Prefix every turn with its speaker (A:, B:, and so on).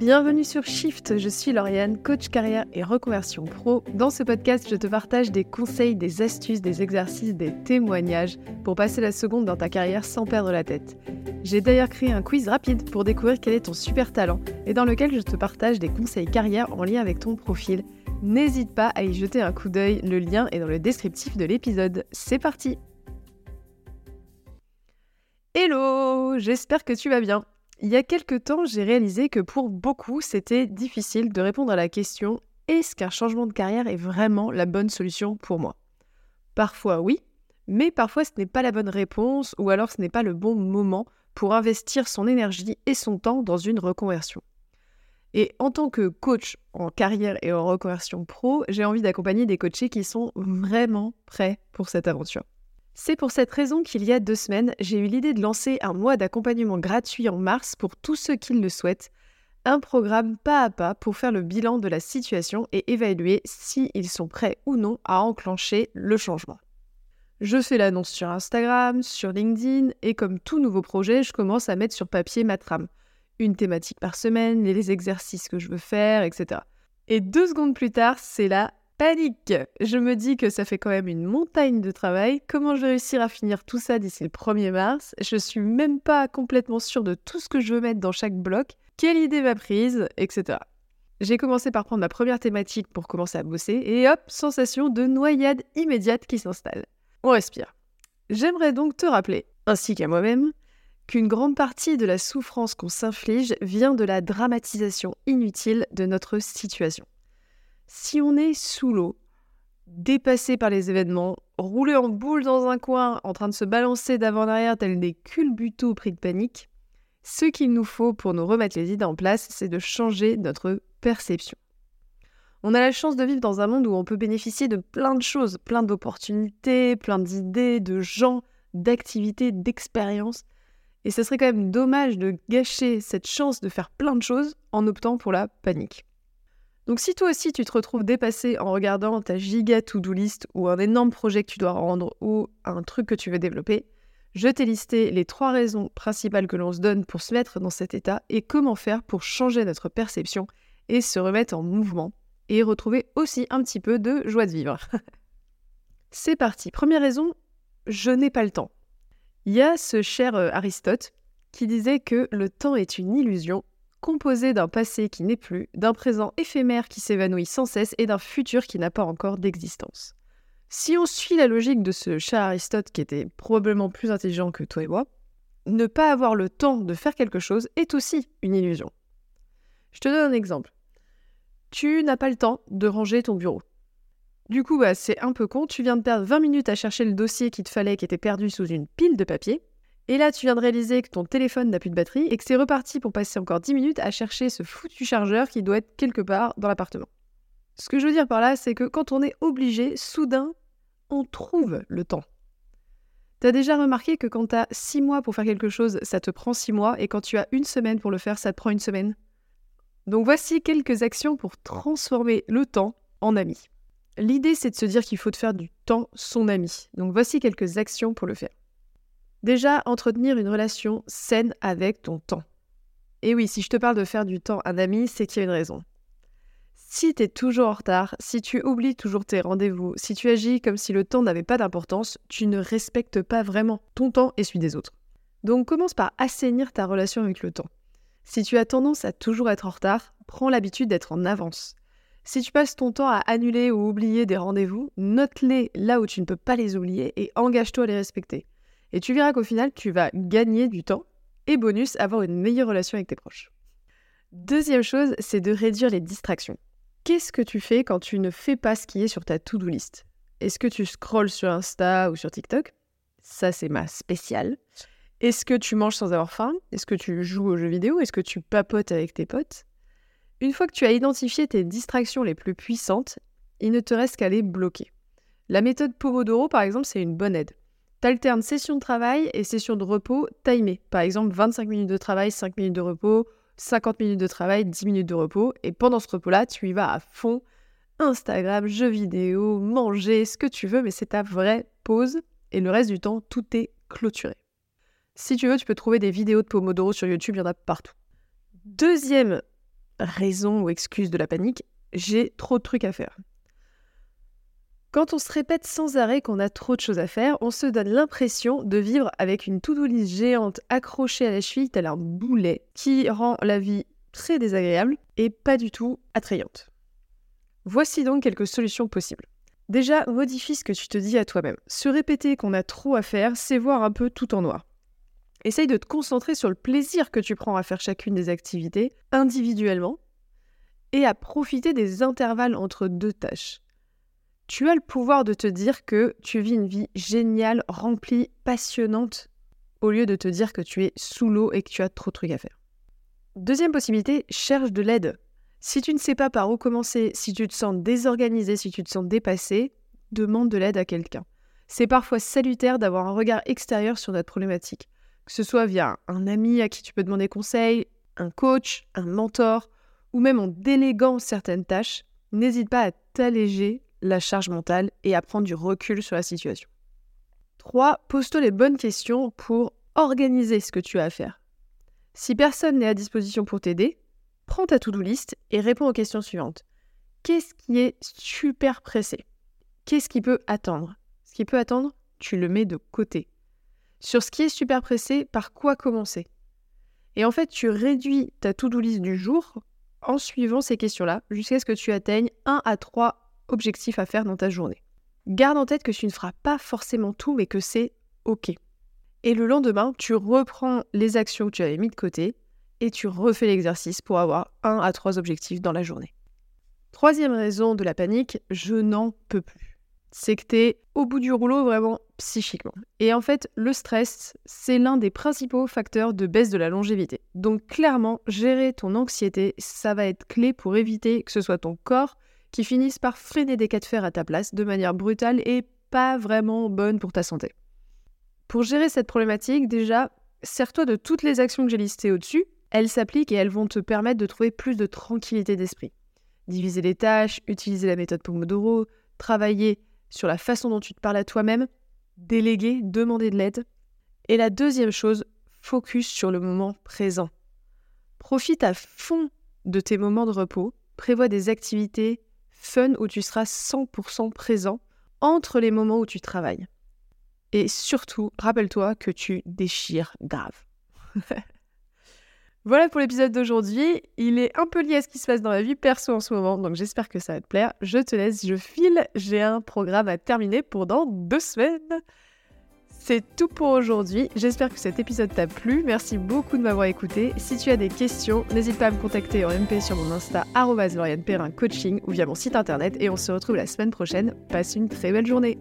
A: Bienvenue sur Shift, je suis Lauriane, coach carrière et reconversion pro. Dans ce podcast, je te partage des conseils, des astuces, des exercices, des témoignages pour passer la seconde dans ta carrière sans perdre la tête. J'ai d'ailleurs créé un quiz rapide pour découvrir quel est ton super talent et dans lequel je te partage des conseils carrière en lien avec ton profil. N'hésite pas à y jeter un coup d'œil, le lien est dans le descriptif de l'épisode. C'est parti Hello J'espère que tu vas bien. Il y a quelques temps, j'ai réalisé que pour beaucoup, c'était difficile de répondre à la question est-ce qu'un changement de carrière est vraiment la bonne solution pour moi? Parfois oui, mais parfois ce n'est pas la bonne réponse ou alors ce n'est pas le bon moment pour investir son énergie et son temps dans une reconversion. Et en tant que coach en carrière et en reconversion pro, j'ai envie d'accompagner des coachés qui sont vraiment prêts pour cette aventure. C'est pour cette raison qu'il y a deux semaines, j'ai eu l'idée de lancer un mois d'accompagnement gratuit en mars pour tous ceux qui le souhaitent, un programme pas à pas pour faire le bilan de la situation et évaluer s'ils sont prêts ou non à enclencher le changement. Je fais l'annonce sur Instagram, sur LinkedIn et comme tout nouveau projet, je commence à mettre sur papier ma trame. Une thématique par semaine, les exercices que je veux faire, etc. Et deux secondes plus tard, c'est là panique Je me dis que ça fait quand même une montagne de travail. Comment je vais réussir à finir tout ça d'ici le 1er mars? Je suis même pas complètement sûre de tout ce que je veux mettre dans chaque bloc. Quelle idée m'a prise? Etc. J'ai commencé par prendre ma première thématique pour commencer à bosser et hop, sensation de noyade immédiate qui s'installe. On respire. J'aimerais donc te rappeler, ainsi qu'à moi-même, qu'une grande partie de la souffrance qu'on s'inflige vient de la dramatisation inutile de notre situation. Si on est sous l'eau, dépassé par les événements, roulé en boule dans un coin, en train de se balancer d'avant en arrière tel des culbutos pris de panique, ce qu'il nous faut pour nous remettre les idées en place, c'est de changer notre perception. On a la chance de vivre dans un monde où on peut bénéficier de plein de choses, plein d'opportunités, plein d'idées, de gens, d'activités, d'expériences. Et ce serait quand même dommage de gâcher cette chance de faire plein de choses en optant pour la panique. Donc si toi aussi tu te retrouves dépassé en regardant ta giga to-do list ou un énorme projet que tu dois rendre ou un truc que tu veux développer, je t'ai listé les trois raisons principales que l'on se donne pour se mettre dans cet état et comment faire pour changer notre perception et se remettre en mouvement et retrouver aussi un petit peu de joie de vivre. C'est parti. Première raison, je n'ai pas le temps. Il y a ce cher euh, Aristote qui disait que le temps est une illusion composé d'un passé qui n'est plus, d'un présent éphémère qui s'évanouit sans cesse et d'un futur qui n'a pas encore d'existence. Si on suit la logique de ce chat Aristote qui était probablement plus intelligent que toi et moi, ne pas avoir le temps de faire quelque chose est aussi une illusion. Je te donne un exemple. Tu n'as pas le temps de ranger ton bureau. Du coup, bah, c'est un peu con, tu viens de perdre 20 minutes à chercher le dossier qu'il te fallait qui était perdu sous une pile de papier, et là, tu viens de réaliser que ton téléphone n'a plus de batterie et que c'est reparti pour passer encore 10 minutes à chercher ce foutu chargeur qui doit être quelque part dans l'appartement. Ce que je veux dire par là, c'est que quand on est obligé, soudain, on trouve le temps. T'as déjà remarqué que quand t'as 6 mois pour faire quelque chose, ça te prend 6 mois, et quand tu as une semaine pour le faire, ça te prend une semaine? Donc voici quelques actions pour transformer le temps en ami. L'idée, c'est de se dire qu'il faut te faire du temps son ami. Donc voici quelques actions pour le faire. Déjà, entretenir une relation saine avec ton temps. Et oui, si je te parle de faire du temps un ami, c'est qu'il y a une raison. Si tu es toujours en retard, si tu oublies toujours tes rendez-vous, si tu agis comme si le temps n'avait pas d'importance, tu ne respectes pas vraiment ton temps et celui des autres. Donc commence par assainir ta relation avec le temps. Si tu as tendance à toujours être en retard, prends l'habitude d'être en avance. Si tu passes ton temps à annuler ou oublier des rendez-vous, note-les là où tu ne peux pas les oublier et engage-toi à les respecter. Et tu verras qu'au final, tu vas gagner du temps et bonus, avoir une meilleure relation avec tes proches. Deuxième chose, c'est de réduire les distractions. Qu'est-ce que tu fais quand tu ne fais pas ce qui est sur ta to-do list? Est-ce que tu scrolles sur Insta ou sur TikTok? Ça, c'est ma spéciale. Est-ce que tu manges sans avoir faim? Est-ce que tu joues aux jeux vidéo? Est-ce que tu papotes avec tes potes? Une fois que tu as identifié tes distractions les plus puissantes, il ne te reste qu'à les bloquer. La méthode Pomodoro, par exemple, c'est une bonne aide. T'alternes session de travail et session de repos timée. Par exemple, 25 minutes de travail, 5 minutes de repos, 50 minutes de travail, 10 minutes de repos. Et pendant ce repos-là, tu y vas à fond. Instagram, jeux vidéo, manger, ce que tu veux, mais c'est ta vraie pause. Et le reste du temps, tout est clôturé. Si tu veux, tu peux trouver des vidéos de Pomodoro sur YouTube, il y en a partout. Deuxième raison ou excuse de la panique, j'ai trop de trucs à faire. Quand on se répète sans arrêt qu'on a trop de choses à faire, on se donne l'impression de vivre avec une to-do géante accrochée à la cheville tel un boulet qui rend la vie très désagréable et pas du tout attrayante. Voici donc quelques solutions possibles. Déjà, modifie ce que tu te dis à toi-même. Se répéter qu'on a trop à faire, c'est voir un peu tout en noir. Essaye de te concentrer sur le plaisir que tu prends à faire chacune des activités individuellement et à profiter des intervalles entre deux tâches. Tu as le pouvoir de te dire que tu vis une vie géniale, remplie, passionnante, au lieu de te dire que tu es sous l'eau et que tu as trop de trucs à faire. Deuxième possibilité, cherche de l'aide. Si tu ne sais pas par où commencer, si tu te sens désorganisé, si tu te sens dépassé, demande de l'aide à quelqu'un. C'est parfois salutaire d'avoir un regard extérieur sur notre problématique, que ce soit via un ami à qui tu peux demander conseil, un coach, un mentor, ou même en déléguant certaines tâches, n'hésite pas à t'alléger la charge mentale et à prendre du recul sur la situation. 3. Pose-toi les bonnes questions pour organiser ce que tu as à faire. Si personne n'est à disposition pour t'aider, prends ta to-do list et réponds aux questions suivantes. Qu'est-ce qui est super pressé? Qu'est-ce qui peut attendre? Ce qui peut attendre, tu le mets de côté. Sur ce qui est super pressé, par quoi commencer? Et en fait, tu réduis ta to-do list du jour en suivant ces questions-là jusqu'à ce que tu atteignes 1 à 3 objectif à faire dans ta journée. Garde en tête que tu ne feras pas forcément tout, mais que c'est OK. Et le lendemain, tu reprends les actions que tu avais mis de côté et tu refais l'exercice pour avoir un à trois objectifs dans la journée. Troisième raison de la panique, je n'en peux plus. C'est que tu es au bout du rouleau vraiment psychiquement. Et en fait, le stress, c'est l'un des principaux facteurs de baisse de la longévité. Donc clairement, gérer ton anxiété, ça va être clé pour éviter que ce soit ton corps qui finissent par freiner des cas de fer à ta place de manière brutale et pas vraiment bonne pour ta santé. Pour gérer cette problématique, déjà, sers-toi de toutes les actions que j'ai listées au-dessus. Elles s'appliquent et elles vont te permettre de trouver plus de tranquillité d'esprit. Diviser les tâches, utiliser la méthode Pomodoro, travailler sur la façon dont tu te parles à toi-même, déléguer, demander de l'aide. Et la deuxième chose, focus sur le moment présent. Profite à fond de tes moments de repos, prévois des activités fun où tu seras 100% présent entre les moments où tu travailles. Et surtout, rappelle-toi que tu déchires grave. voilà pour l'épisode d'aujourd'hui. Il est un peu lié à ce qui se passe dans ma vie perso en ce moment, donc j'espère que ça va te plaire. Je te laisse, je file. J'ai un programme à terminer pour dans deux semaines. C'est tout pour aujourd'hui. J'espère que cet épisode t'a plu. Merci beaucoup de m'avoir écouté. Si tu as des questions, n'hésite pas à me contacter en MP sur mon Insta Perrin ou via mon site internet et on se retrouve la semaine prochaine. Passe une très belle journée.